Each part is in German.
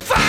Fuck!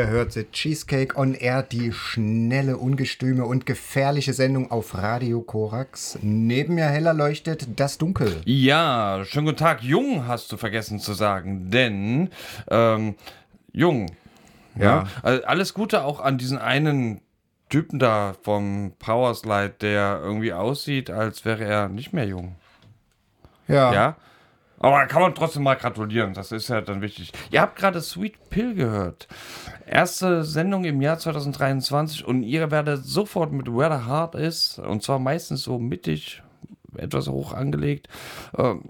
Ihr hört The Cheesecake on Air, die schnelle, ungestüme und gefährliche Sendung auf Radio Korax. Neben mir heller leuchtet das Dunkel. Ja, schönen guten Tag. Jung hast du vergessen zu sagen, denn ähm, Jung. Ja. Ja. Also alles Gute auch an diesen einen Typen da vom Powerslide, der irgendwie aussieht, als wäre er nicht mehr jung. Ja. Ja. Aber kann man trotzdem mal gratulieren, das ist ja dann wichtig. Ihr habt gerade Sweet Pill gehört. Erste Sendung im Jahr 2023 und ihr werdet sofort mit Where the Heart ist, und zwar meistens so mittig, etwas hoch angelegt, ähm,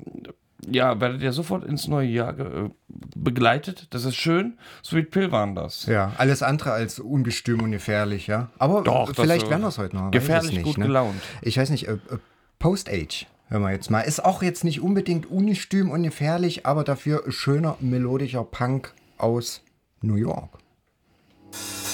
ja, werdet ihr sofort ins neue Jahr äh, begleitet. Das ist schön. Sweet Pill waren das. Ja, alles andere als ungestüm und gefährlich, ja. Aber Doch, das, vielleicht äh, werden es heute noch. gefährlich nicht, gut ne? gelaunt. Ich weiß nicht, äh, äh, Post-Age, hören wir jetzt mal. Ist auch jetzt nicht unbedingt ungestüm und gefährlich, aber dafür schöner, melodischer Punk aus New York. Thank you.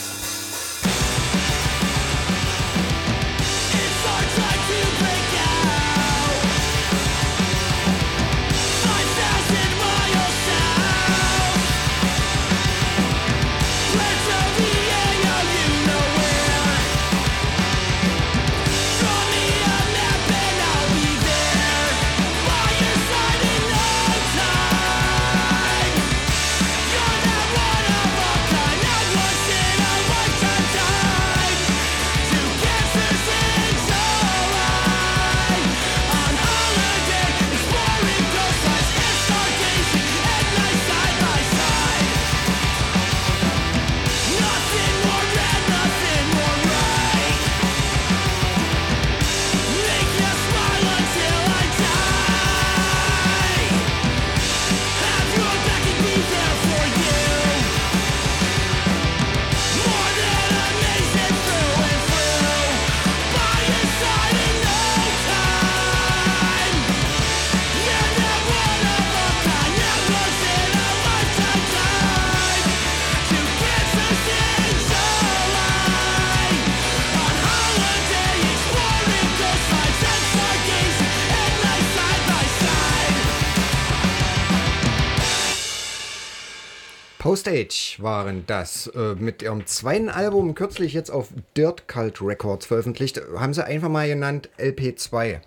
Postage waren das. Äh, mit ihrem zweiten Album, kürzlich jetzt auf Dirt Cult Records veröffentlicht, haben sie einfach mal genannt LP2.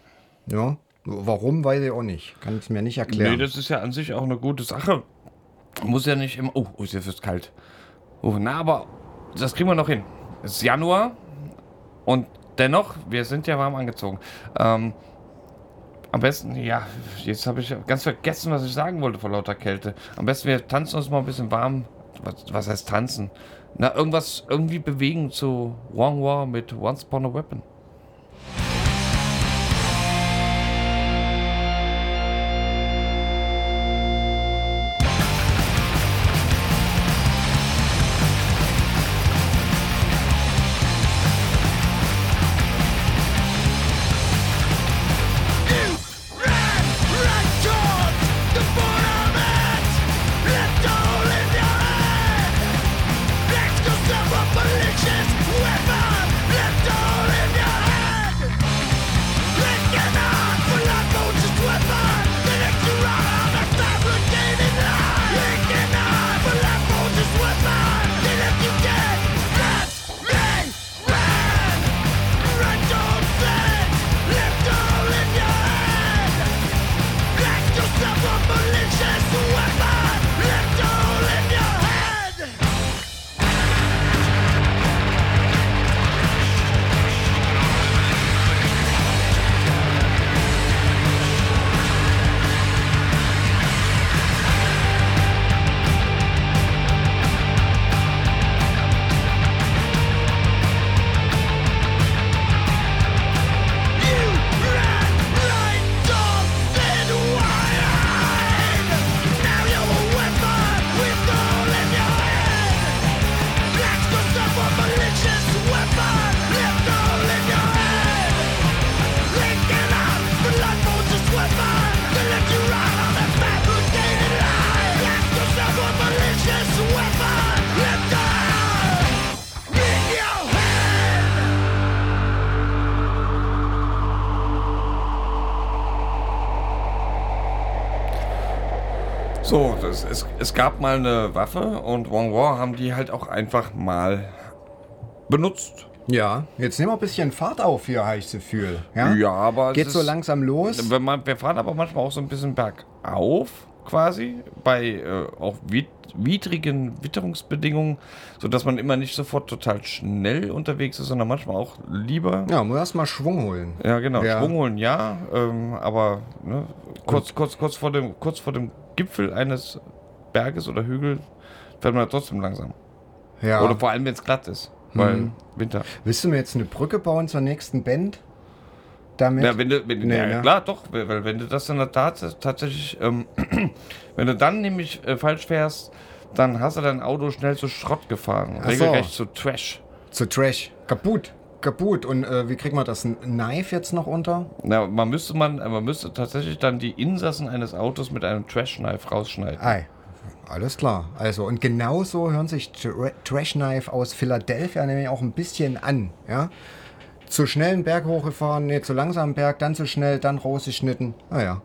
Ja, warum, weiß ich auch nicht. Kann es mir nicht erklären. Nee, das ist ja an sich auch eine gute Sache. Muss ja nicht immer. Oh, oh ist jetzt kalt. Oh, na, aber das kriegen wir noch hin. Es ist Januar und dennoch, wir sind ja warm angezogen. Ähm, am besten, ja, jetzt habe ich ganz vergessen, was ich sagen wollte vor lauter Kälte. Am besten, wir tanzen uns mal ein bisschen warm. Was, was heißt tanzen? Na, irgendwas irgendwie bewegen zu Wong War mit Once Upon a Weapon. Es, gab mal eine Waffe und Wong War haben die halt auch einfach mal benutzt. Ja, jetzt nehmen wir ein bisschen Fahrt auf hier, habe ich das Gefühl. Ja, Ja, aber es Geht so ist- langsam los. Wenn man, wir fahren aber manchmal auch so ein bisschen bergauf, quasi, bei äh, auch wid widrigen Witterungsbedingungen, sodass man immer nicht sofort total schnell unterwegs ist, sondern manchmal auch lieber. Ja, muss erst mal Schwung holen. Ja, genau. Ja. Schwung holen, ja, ähm, aber ne, kurz, kurz, kurz, vor dem, kurz vor dem Gipfel eines Berges oder Hügel fährt man trotzdem langsam. Ja. Oder vor allem, wenn es glatt ist, weil Mhm. Winter. Willst du mir jetzt eine Brücke bauen zur nächsten Band? Damit? Ja, wenn du, wenn, Nee, ja, ne? klar, doch, weil wenn du das in der Tat tatsächlich, ähm, wenn du dann nämlich äh, falsch fährst, dann hast du dein Auto schnell zu Schrott gefahren. Ach so. Regelrecht zu Trash. Zu Trash. Kaputt. Kaputt. Und äh, wie kriegt man das Knife jetzt noch unter? Na, man müsste man, man müsste tatsächlich dann die Insassen eines Autos mit einem Trash-Knife rausschneiden. Ei. Alles klar. Also, und genauso hören sich Tra Trash Knife aus Philadelphia nämlich auch ein bisschen an. Ja? Zu schnell einen Berg hochgefahren, nee, zu langsam einen Berg, dann zu schnell, dann rausgeschnitten. Naja.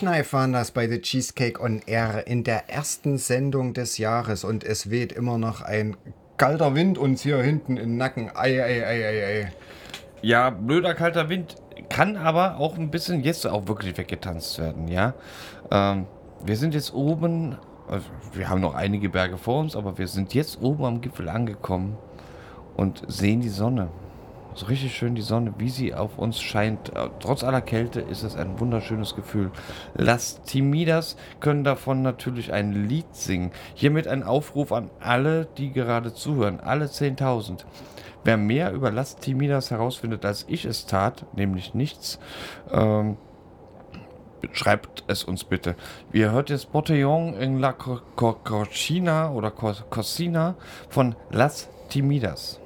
Knife waren das bei The Cheesecake on Air in der ersten Sendung des Jahres und es weht immer noch ein kalter Wind uns hier hinten im Nacken. Ei, ei, ei, ei, ei. Ja, blöder kalter Wind kann aber auch ein bisschen jetzt auch wirklich weggetanzt werden, ja. Ähm, wir sind jetzt oben, also wir haben noch einige Berge vor uns, aber wir sind jetzt oben am Gipfel angekommen und sehen die Sonne. So richtig schön die Sonne, wie sie auf uns scheint. Äh, Trotz aller Kälte ist es ein wunderschönes Gefühl. Las Timidas können davon natürlich ein Lied singen. Hiermit ein Aufruf an alle, die gerade zuhören, alle 10.000. Wer mehr über Las Timidas herausfindet, als ich es tat, nämlich nichts, ähm, schreibt es uns bitte. Ihr hört jetzt Botellon in la Co- Co- Cocina oder Co- Cocina von Las Timidas.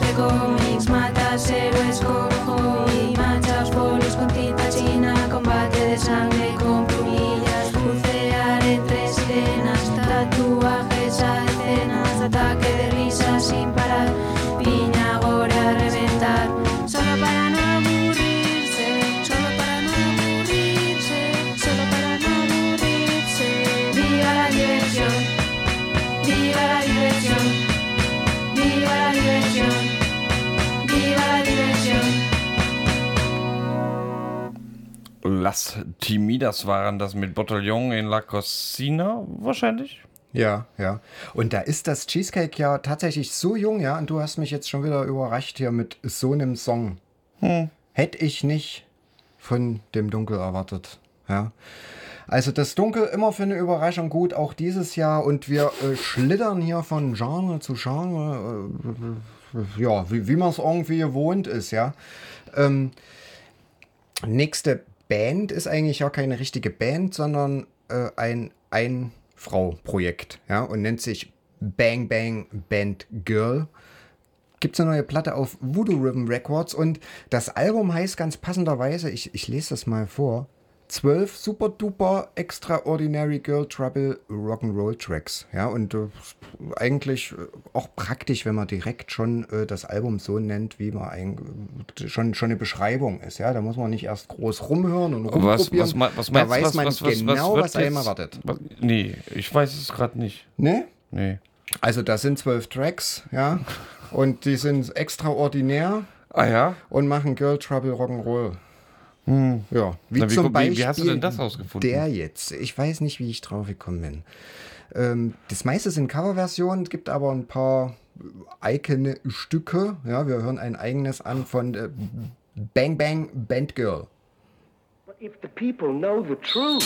De cómics, matas héroes con Las Timidas waren das mit Botellon in la Cocina wahrscheinlich. Ja, ja. Und da ist das Cheesecake ja tatsächlich so jung, ja. Und du hast mich jetzt schon wieder überrascht hier mit so einem Song. Hätte ich nicht von dem Dunkel erwartet. Ja. Also das Dunkel immer für eine Überraschung gut, auch dieses Jahr. Und wir äh, schlittern hier von Genre zu Genre. Äh, ja, wie, wie man es irgendwie gewohnt ist, ja. Ähm, nächste Band ist eigentlich ja keine richtige Band, sondern äh, ein Ein-Frau-Projekt, ja, und nennt sich Bang Bang Band Girl. Gibt es eine neue Platte auf Voodoo Rhythm Records und das Album heißt ganz passenderweise, ich, ich lese das mal vor, 12 super duper extraordinary Girl Trouble Rock'n'Roll Tracks. Ja, und äh, eigentlich äh, auch praktisch, wenn man direkt schon äh, das Album so nennt, wie man ein, schon, schon eine Beschreibung ist. Ja, da muss man nicht erst groß rumhören und Was, rumprobieren. was, was da meinst du? weiß was, man was, was, genau, was, einem jetzt- erwartet. Was, nee, ich weiß es gerade nicht. Ne? Nee. Also das sind zwölf Tracks, ja, und die sind extraordinär Ah ja? und machen Girl Trouble Rock'n'Roll. Ja, wie Hm. Na, wie zum Beispiel wie hast du denn das rausgefunden? Der jetzt. Ich weiß nicht, wie ich drauf gekommen bin. Ähm, das meiste sind Coverversionen, es gibt aber ein paar eigene Stücke. Ja, wir hören ein eigenes an von äh, Bang Bang Band Girl. But if the people know the truth,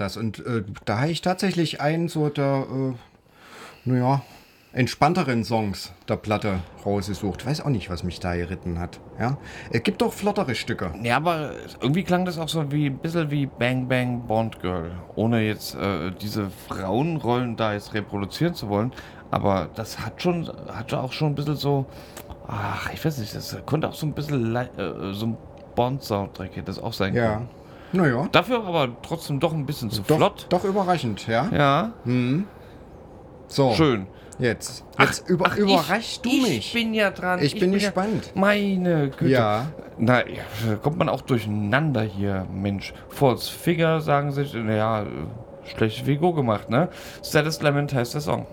das. Und äh, da habe ich tatsächlich einen so der, äh, naja, entspannteren Songs der Platte rausgesucht. Weiß auch nicht, was mich da geritten hat. Ja? Es gibt doch flottere Stücke. Ja, aber irgendwie klang das auch so wie ein bisschen wie Bang Bang Bond Girl. Ohne jetzt äh, diese Frauenrollen da jetzt reproduzieren zu wollen. Aber das hat schon, hatte auch schon ein bisschen so. Ach, ich weiß nicht, das konnte auch so ein bisschen äh, so ein Bond-Soundtrack hätte das auch sein Ja. können. Naja. Dafür aber trotzdem doch ein bisschen zu Doch, flott. doch überraschend, ja? Ja, So. schön. Jetzt. Jetzt über, Ach, überraschst ich, du Ich mich. bin ja dran. Ich bin gespannt. Ja, meine Güte. Ja. Na, kommt man auch durcheinander hier, Mensch. False Figure sagen sich, naja, schlechte Figur gemacht, ne? Saddest Lament heißt der Song.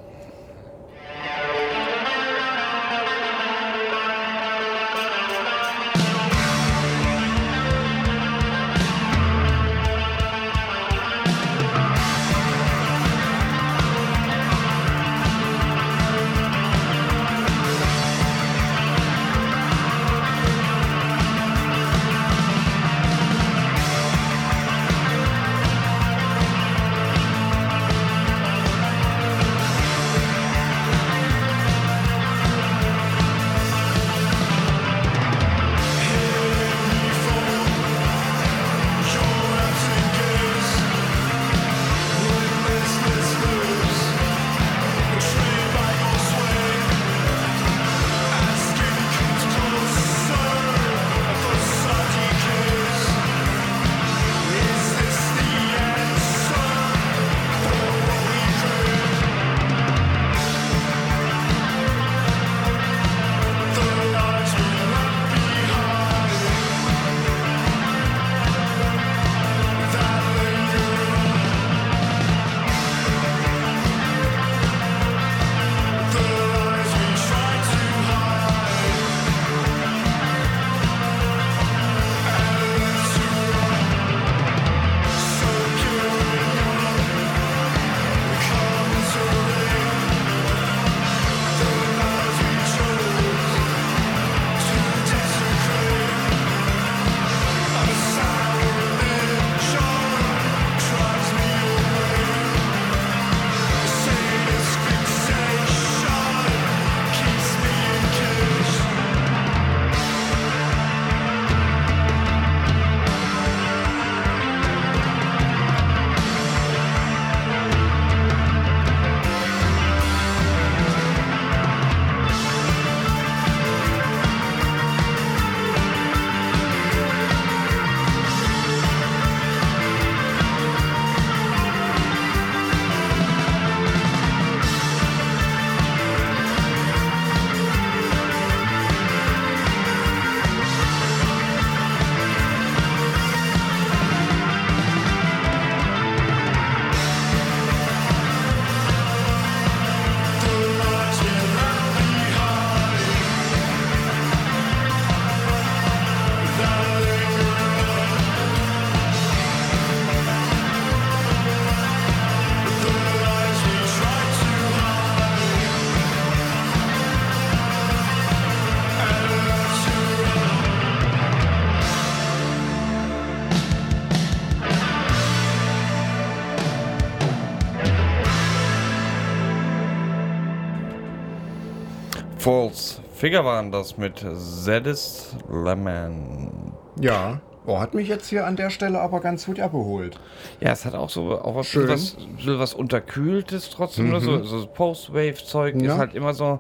False Figure waren das mit Zedis Lemon. Ja. Oh, hat mich jetzt hier an der Stelle aber ganz gut abgeholt. Ja, es hat auch so auch was, Schön. was, was Unterkühltes trotzdem. ne? So, so Post-Wave-Zeug Ja. ist halt immer so.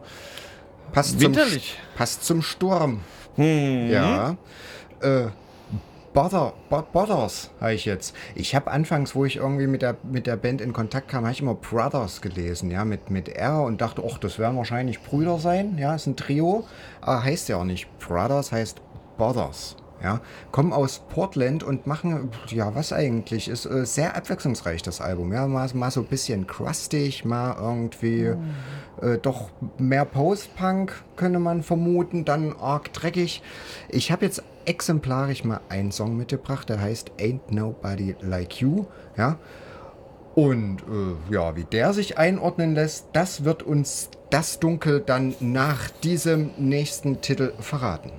Passt Winterlich. Zum, passt zum Sturm. Hm. Ja. Äh, Bother, Bo- Bothers habe ich jetzt. Ich habe anfangs, wo ich irgendwie mit der, mit der Band in Kontakt kam, habe ich immer Brothers gelesen, ja, mit, mit R und dachte, ach, das werden wahrscheinlich Brüder sein, ja, ist ein Trio. Aber heißt ja auch nicht Brothers, heißt Bothers. Ja, kommen aus Portland und machen, ja, was eigentlich, ist äh, sehr abwechslungsreich, das Album. Ja, mal, mal so ein bisschen crustig, mal irgendwie äh, doch mehr Post-Punk, könnte man vermuten, dann arg dreckig. Ich habe jetzt exemplarisch mal einen Song mitgebracht, der heißt Ain't Nobody Like You. Ja, und äh, ja, wie der sich einordnen lässt, das wird uns das Dunkel dann nach diesem nächsten Titel verraten.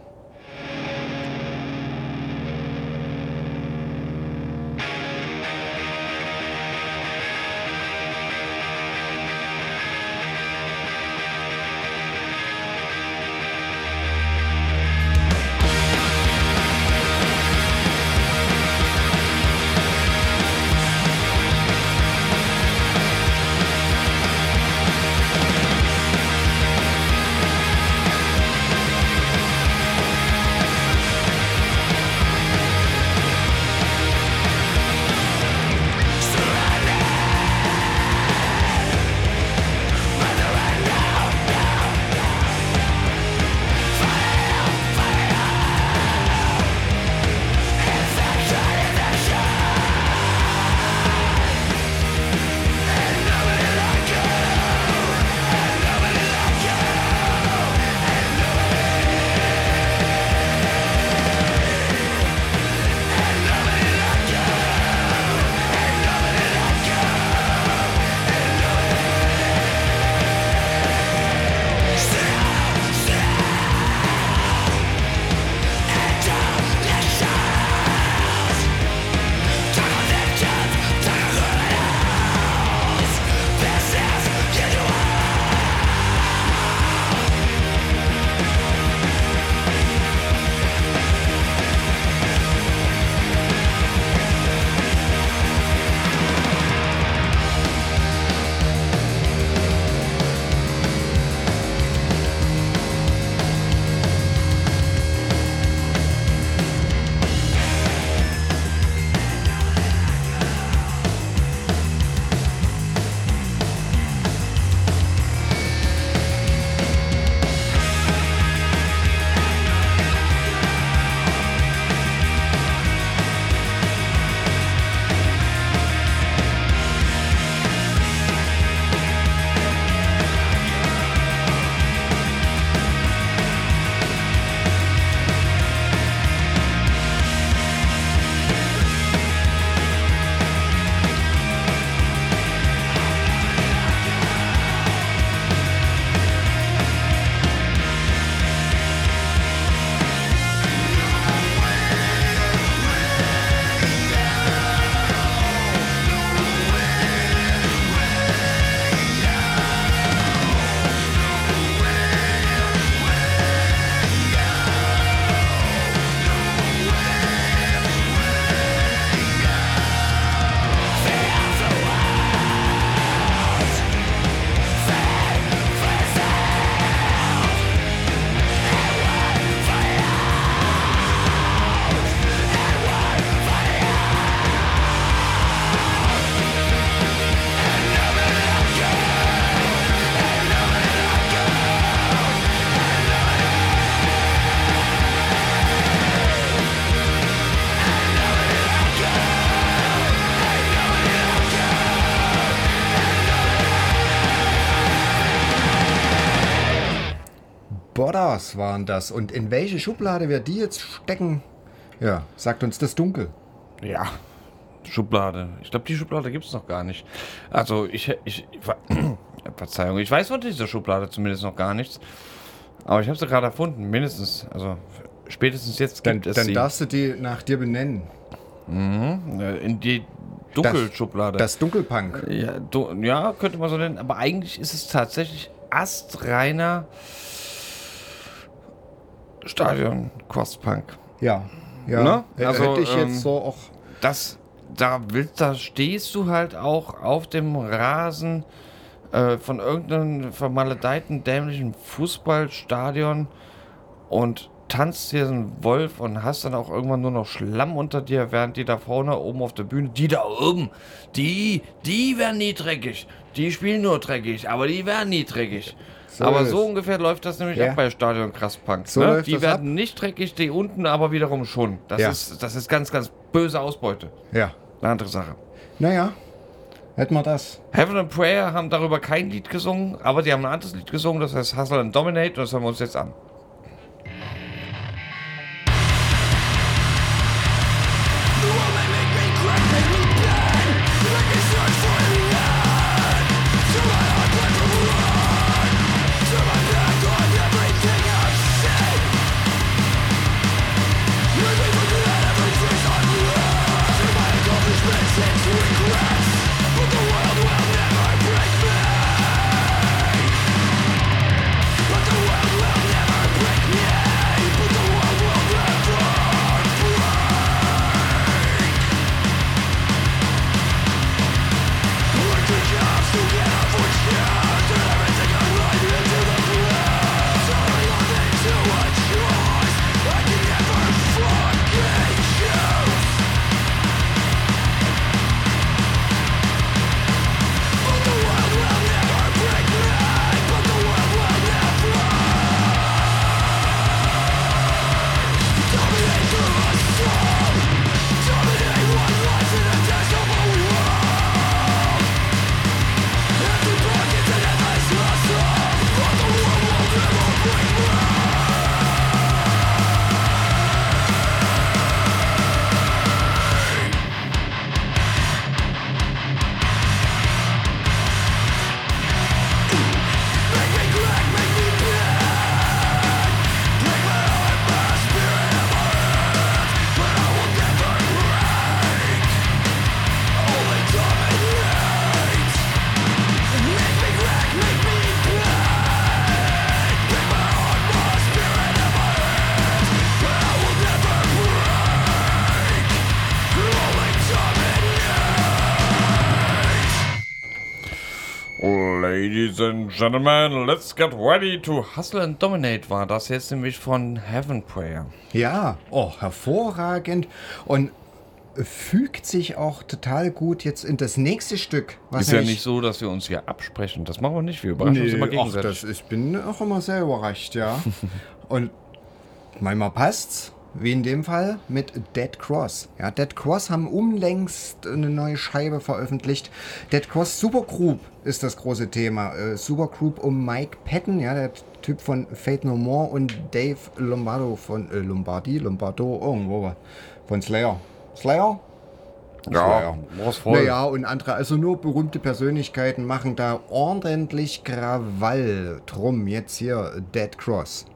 Waren das. Und in welche Schublade wir die jetzt stecken, ja, sagt uns das Dunkel. Ja. Schublade. Ich glaube, die Schublade gibt es noch gar nicht. Also, ich. ich, ver- Verzeihung, ich weiß von dieser Schublade zumindest noch gar nichts. Aber ich habe sie gerade erfunden, mindestens. Also, spätestens jetzt Dann, gibt es dann sie. darfst du die nach dir benennen. Äh, in die Dunkelschublade. Das Dunkelpunk. Ja, du, ja, könnte man so nennen, aber eigentlich ist es tatsächlich astreiner Stadion Crosspunk. Ja. Ja. Ne? Äh, Also, Hätte ich ähm, jetzt so auch. das, da willst, da stehst du halt auch auf dem Rasen äh, von irgendeinem vermaledeiten dämlichen Fußballstadion und tanzt hier einen Wolf und hast dann auch irgendwann nur noch Schlamm unter dir, während die da vorne oben auf der Bühne, die da oben, die, die werden nie dreckig. Die spielen nur dreckig, aber die werden nie dreckig. So aber so ungefähr läuft das nämlich Ja. ab bei Stadion Krasspunk. So ne? Die werden nicht dreckig, die unten aber wiederum schon. Das, Ja. ist, das ist ganz, ganz böse Ausbeute. Ja. Eine andere Sache. Naja. Hätten wir das. Heaven and Prayer haben darüber kein Lied gesungen, aber die haben ein anderes Lied gesungen, das heißt Hustle and Dominate und das hören wir uns jetzt an. Ladies and Gentlemen, let's get ready to Hustle and Dominate war das jetzt nämlich von Heaven Prayer. Ja, oh, hervorragend. Und fügt sich auch total gut jetzt in das nächste Stück. Ist ja nicht so, dass wir uns hier absprechen. Das machen wir nicht. Wir überraschen uns Nee, immer ach, gegenseitig. das, ich bin auch immer sehr überrascht, ja. Und manchmal passt's, wie in dem Fall mit Dead Cross. Ja, Dead Cross haben unlängst eine neue Scheibe veröffentlicht. Dead Cross Supergroup ist das große Thema. Äh, Supergroup um Mike Patton, ja, der Typ von Fate No More und Dave Lombardo von äh, Lombardi, Lombardo, irgendwo von Slayer. Slayer? ja, war's voll. Naja, und andere, also nur berühmte Persönlichkeiten machen da ordentlich Krawall drum. Jetzt hier Dead Cross.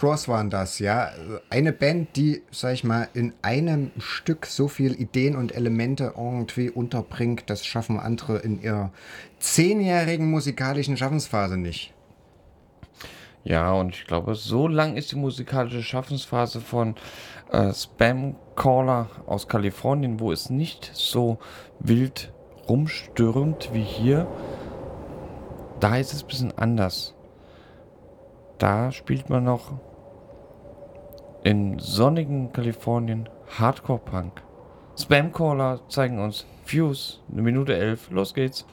Cross waren das, ja. Eine Band, die, sag ich mal, in einem Stück so viel Ideen und Elemente irgendwie unterbringt, das schaffen andere in ihrer zehnjährigen musikalischen Schaffensphase nicht. Ja, und ich glaube, so lang ist die musikalische Schaffensphase von äh, Spam Caller aus Kalifornien, wo es nicht so wild rumstürmt wie hier. Da ist es ein bisschen anders. Da spielt man noch in sonnigen Kalifornien Hardcore Punk. Spam Caller zeigen uns Fuse, eine Minute elf. Los geht's.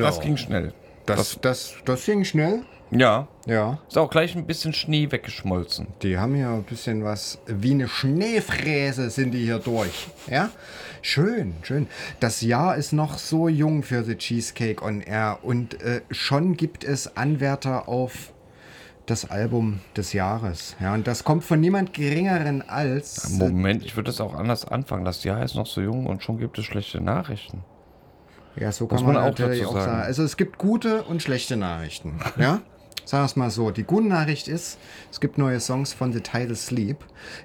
Na, das Ja. ging schnell. Das, das, das ging schnell. Ja. Ja. Ist auch gleich ein bisschen Schnee weggeschmolzen. Die haben hier ein bisschen was, wie eine Schneefräse sind die hier durch. Ja? Schön, schön. Das Jahr ist noch so jung für The Cheesecake on Air und äh, schon gibt es Anwärter auf das Album des Jahres. Ja, und das kommt von niemand geringeren als. Moment, ich würde das auch anders anfangen. Das Jahr ist noch so jung und schon gibt es schlechte Nachrichten. Ja, so kann man, man auch natürlich dazu auch sagen. sagen. Also es gibt gute und schlechte Nachrichten. Ja? Sagen wir es mal so. Die gute Nachricht ist, es gibt neue Songs von The Tidal Sleep.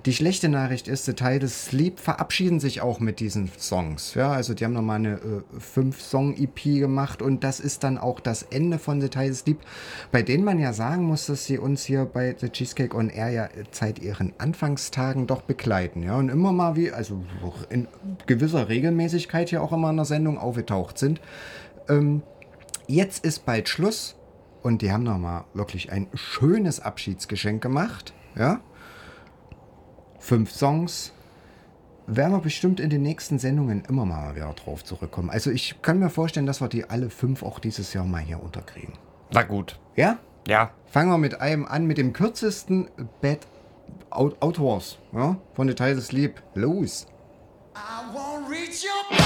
Die schlechte Nachricht ist, The Tidal Sleep verabschieden sich auch mit diesen Songs. Ja, also die haben nochmal eine äh, Fünf-Song-EP gemacht und das ist dann auch das Ende von The Tidal Sleep, bei denen man ja sagen muss, dass sie uns hier bei The Cheesecake on Air ja seit ihren Anfangstagen doch begleiten. Ja, und immer mal wie, also in gewisser Regelmäßigkeit hier auch immer in der Sendung aufgetaucht sind. Jetzt ist bald Schluss und die haben nochmal wirklich ein schönes Abschiedsgeschenk gemacht. Ja? Fünf Songs. Werden wir bestimmt in den nächsten Sendungen immer mal wieder drauf zurückkommen. Also ich kann mir vorstellen, dass wir die alle fünf auch dieses Jahr mal hier unterkriegen. Na gut. Ja? Ja. Fangen wir mit einem an, mit dem kürzesten Bad Out Outdoors ja? von The Tidal Sleep. Los! I won't reach your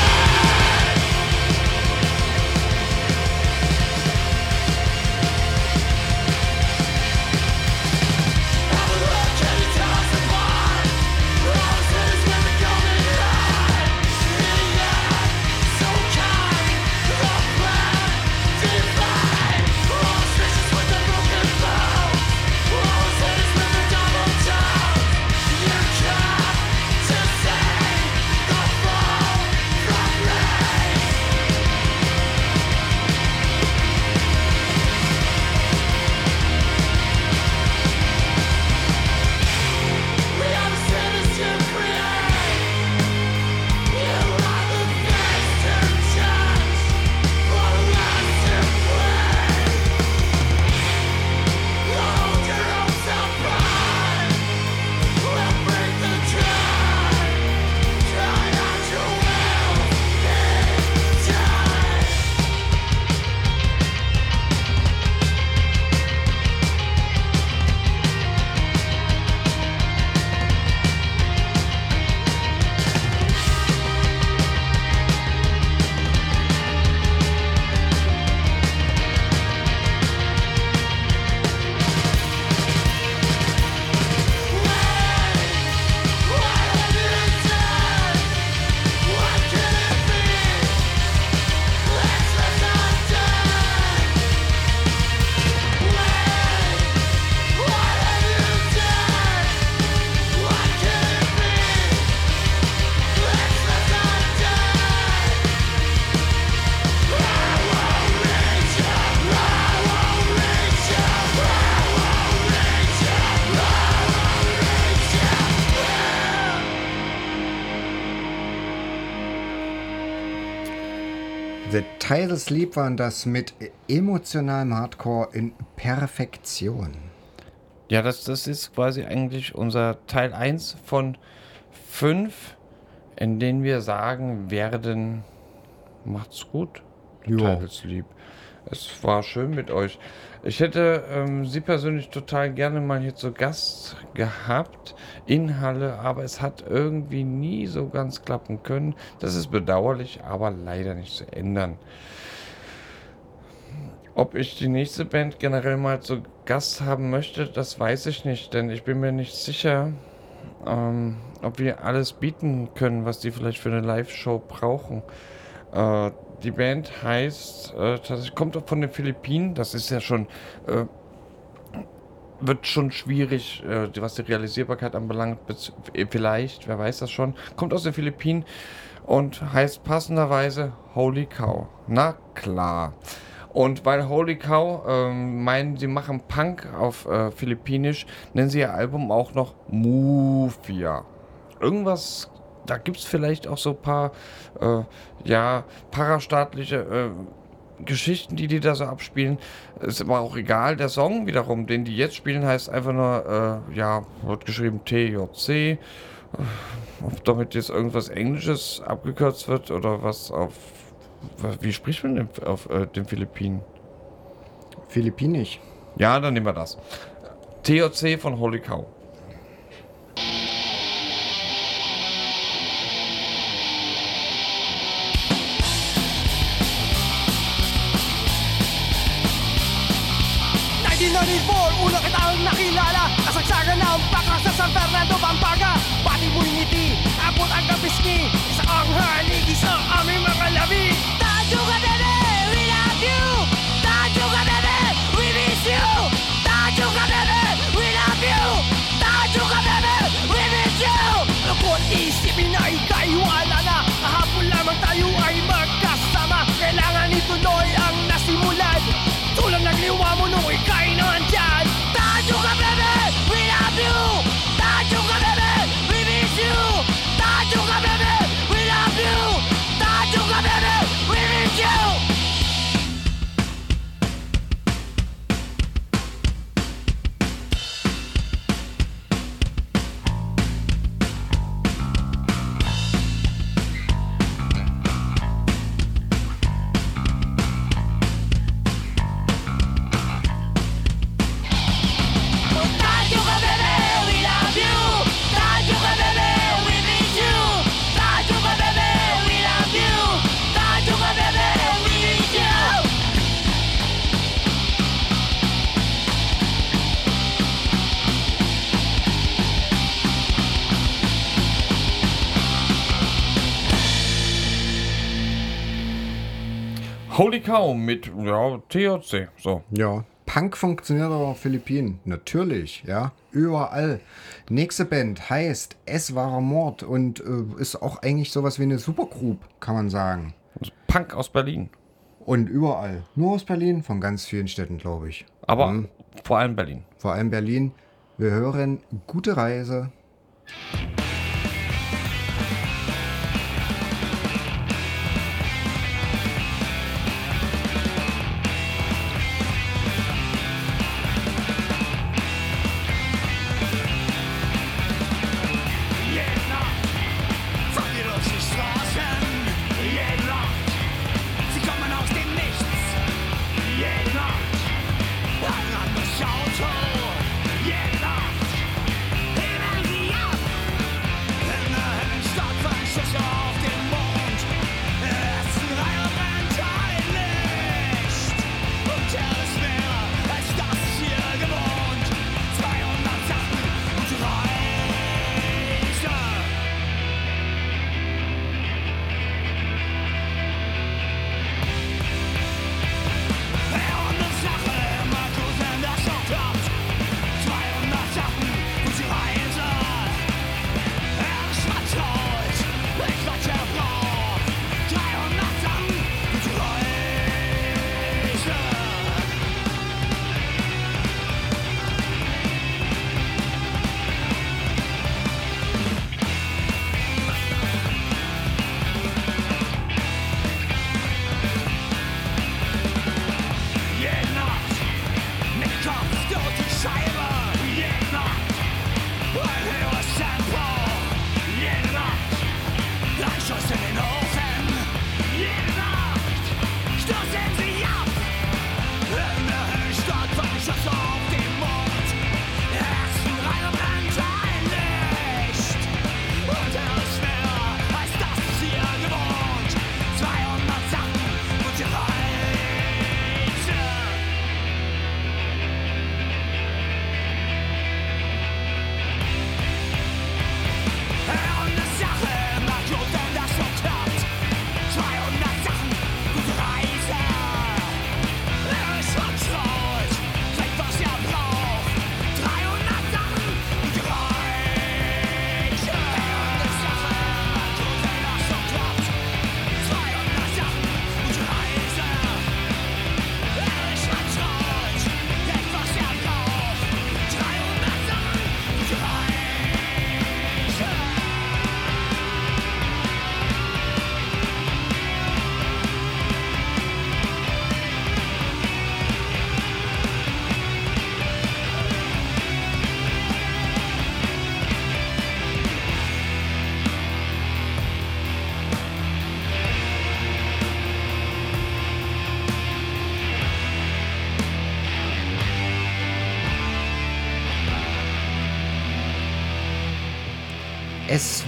Title Sleep waren das mit emotionalem Hardcore in Perfektion. Ja, das, das ist quasi eigentlich unser Teil 1 von 5, in denen wir sagen werden, macht's gut. Ja. Lieb. Es war schön mit euch. Ich hätte ähm, Sie persönlich total gerne mal hier zu Gast gehabt in Halle, aber es hat irgendwie nie so ganz klappen können. Das ist bedauerlich, aber leider nicht zu ändern. Ob ich die nächste Band generell mal zu Gast haben möchte, das weiß ich nicht, denn ich bin mir nicht sicher, ähm, ob wir alles bieten können, was die vielleicht für eine Live-Show brauchen. Äh, die Band heißt, äh, tatsächlich kommt von den Philippinen, das ist ja schon, äh, wird schon schwierig, äh, was die Realisierbarkeit anbelangt, äh, vielleicht, wer weiß das schon, kommt aus den Philippinen und heißt passenderweise Holy Cow. Na klar. Und weil Holy Cow ähm, meinen, sie machen Punk auf äh, Philippinisch, nennen sie ihr Album auch noch Mufia. Irgendwas, da gibt es vielleicht auch so ein paar, äh, ja, parastaatliche äh, Geschichten, die die da so abspielen. Ist aber auch egal. Der Song wiederum, den die jetzt spielen, heißt einfach nur, äh, ja, wird geschrieben TJC. Ob damit jetzt irgendwas Englisches abgekürzt wird oder was auf. Wie spricht man denn auf äh, den Philippinen? Philippinisch. Ja, dann nehmen wir das. TOC von Holy Cow. Sa Fernando, Pampanga Pati mo'y ngiti, abot ang kapisngi Isa ang haligi sa aming mga labi Holy Cow mit ja, TOC. So. Ja. Punk funktioniert aber auf Philippinen. Natürlich, ja. Überall. Nächste Band heißt Es war Mord und äh, ist auch eigentlich sowas wie eine Supergroup, kann man sagen. Punk aus Berlin. Und überall. Nur aus Berlin, von ganz vielen Städten, glaube ich. Aber vor allem Berlin. Vor allem Berlin. Wir hören Gute Reise.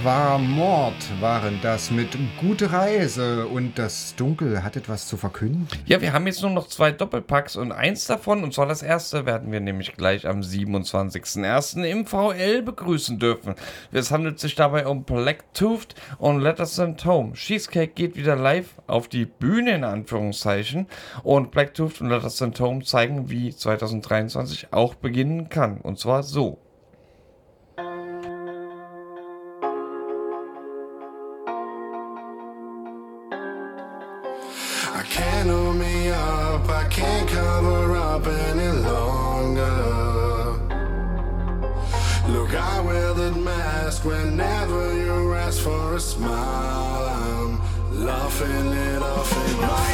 War Mord, waren das mit Gute Reise und das Dunkel hat etwas zu verkünden. Ja, wir haben jetzt nur noch zwei Doppelpacks und eins davon, und zwar das erste, werden wir nämlich gleich am 27.01. im VL begrüßen dürfen. Es handelt sich dabei um Blacktooth und Letters Sent Home. Cheesecake geht wieder live auf die Bühne in Anführungszeichen und Blacktooth und Letters Sent Home zeigen, wie 2023 auch beginnen kann. Und zwar so. Smile. I'm laughing it off in your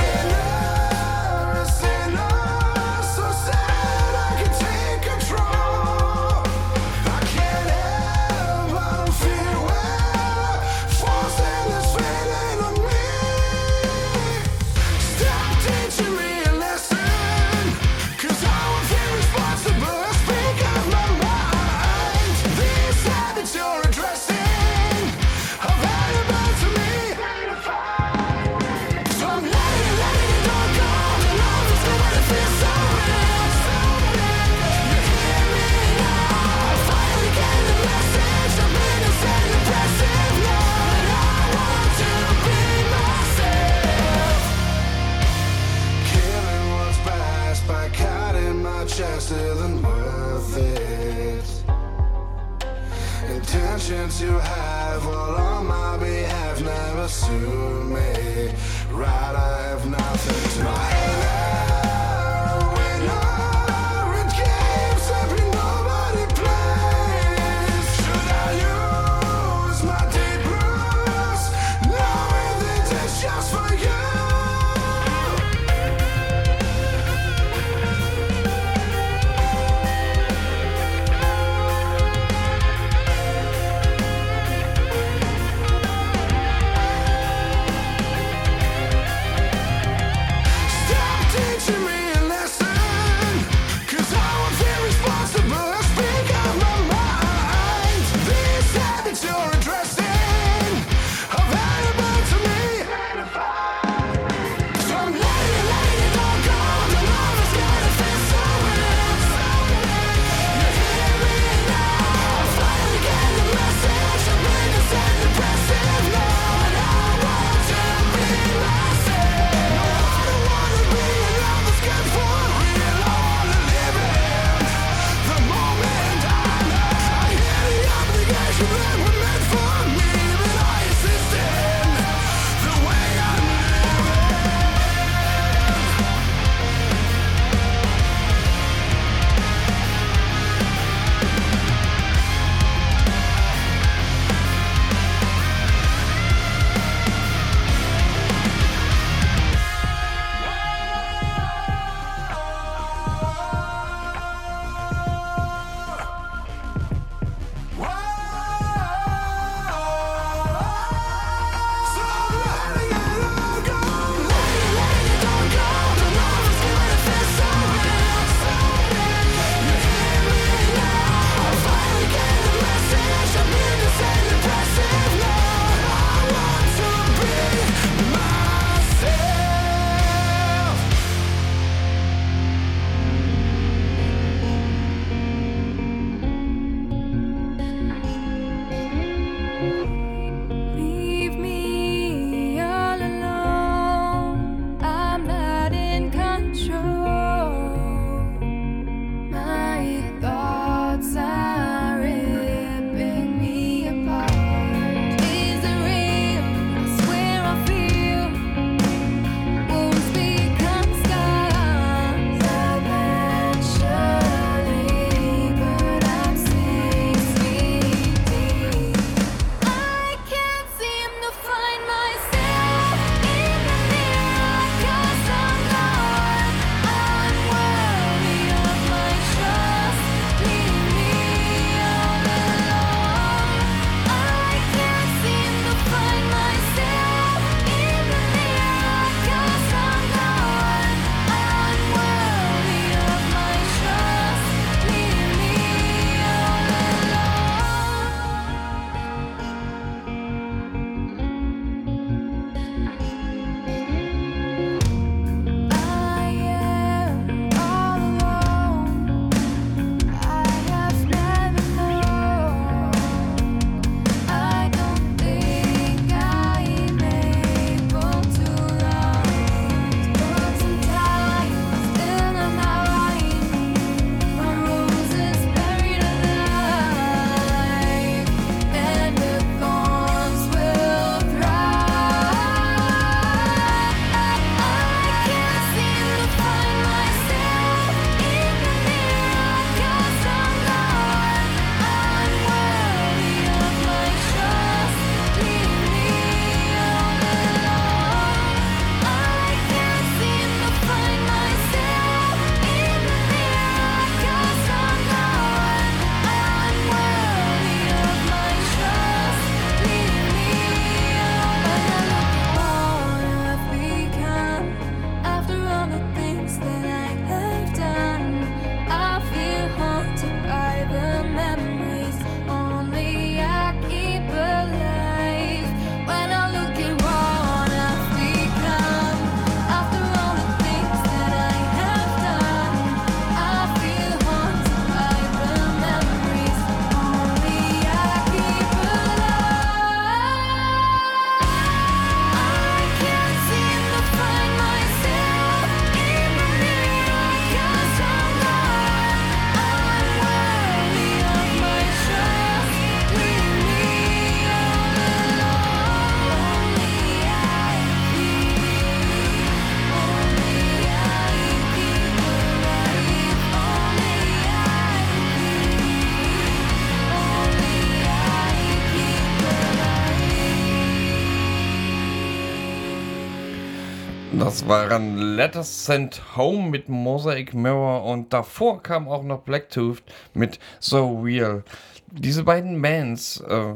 Das waren Letters Sent Home mit Mosaic Mirror und davor kam auch noch Blacktooth mit So Real. Diese beiden Bands, äh,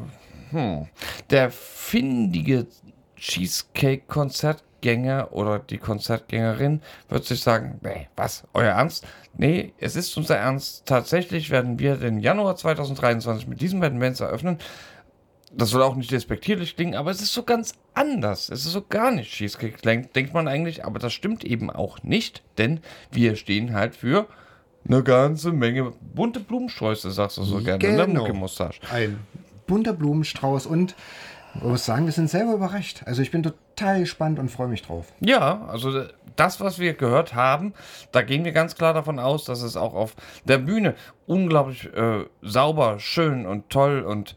hm, der findige Cheesecake-Konzertgänger oder die Konzertgängerin wird sich sagen, nee, was, euer Ernst? Nee, es ist unser Ernst. Tatsächlich werden wir den Januar 2023 mit diesen beiden Bands eröffnen das soll auch nicht despektierlich klingen, aber es ist so ganz anders. Es ist so gar nicht Cheesecake, denkt, man eigentlich, aber das stimmt eben auch nicht, denn wir stehen halt für eine ganze Menge bunte Blumensträuße, sagst du so gerne, ne? Genau. Mucke Mustache. Ein bunter Blumenstrauß und ich muss sagen, wir sind selber überrascht. Also ich bin total gespannt und freue mich drauf. Ja, also das, was wir gehört haben, da gehen wir ganz klar davon aus, dass es auch auf der Bühne unglaublich äh, sauber, schön und toll und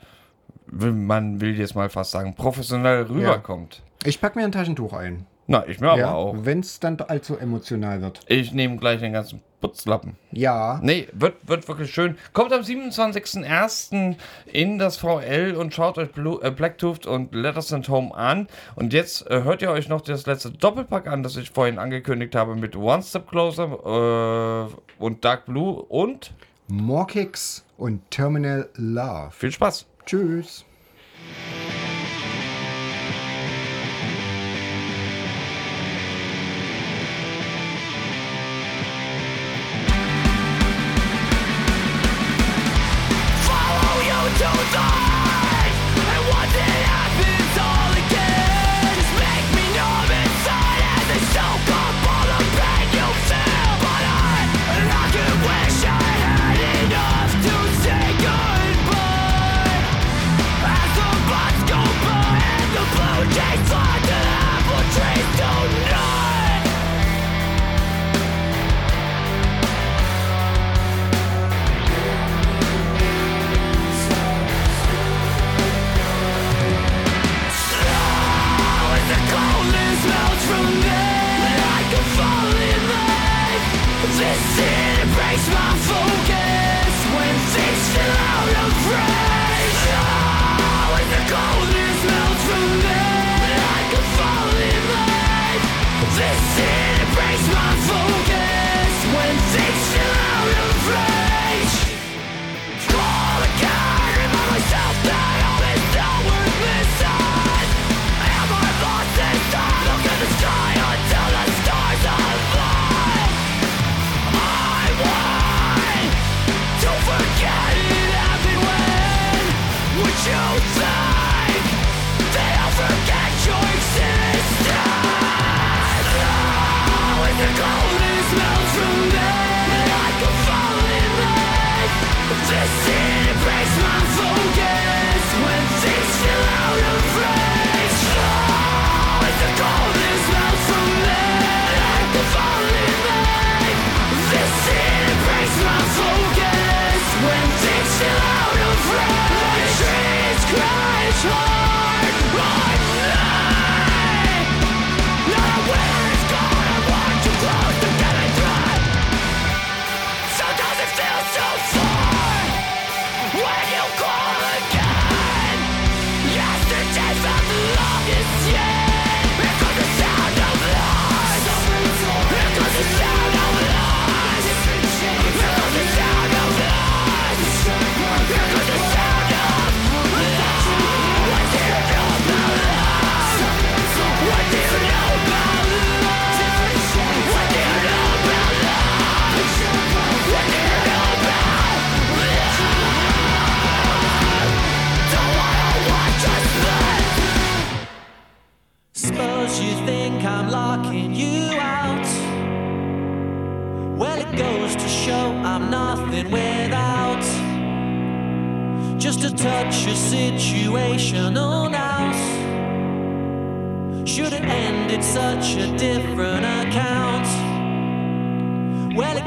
man will jetzt mal fast sagen, professionell rüberkommt. Ich packe mir ein Taschentuch ein. Na, ich mir aber ja, auch. Wenn es dann allzu emotional wird. Ich nehme gleich den ganzen Putzlappen. Ja. Nee, wird, wird wirklich schön. Kommt am 27.01. in das VL und schaut euch Blue, äh, Blacktooth und Letters and Home an. Und jetzt äh, hört ihr euch noch das letzte Doppelpack an, das ich vorhin angekündigt habe mit One Step Closer äh, und Dark Blue und Morkix und Terminal Love. viel Spaß. Tschüss.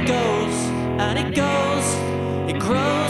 Goes and it goes, it grows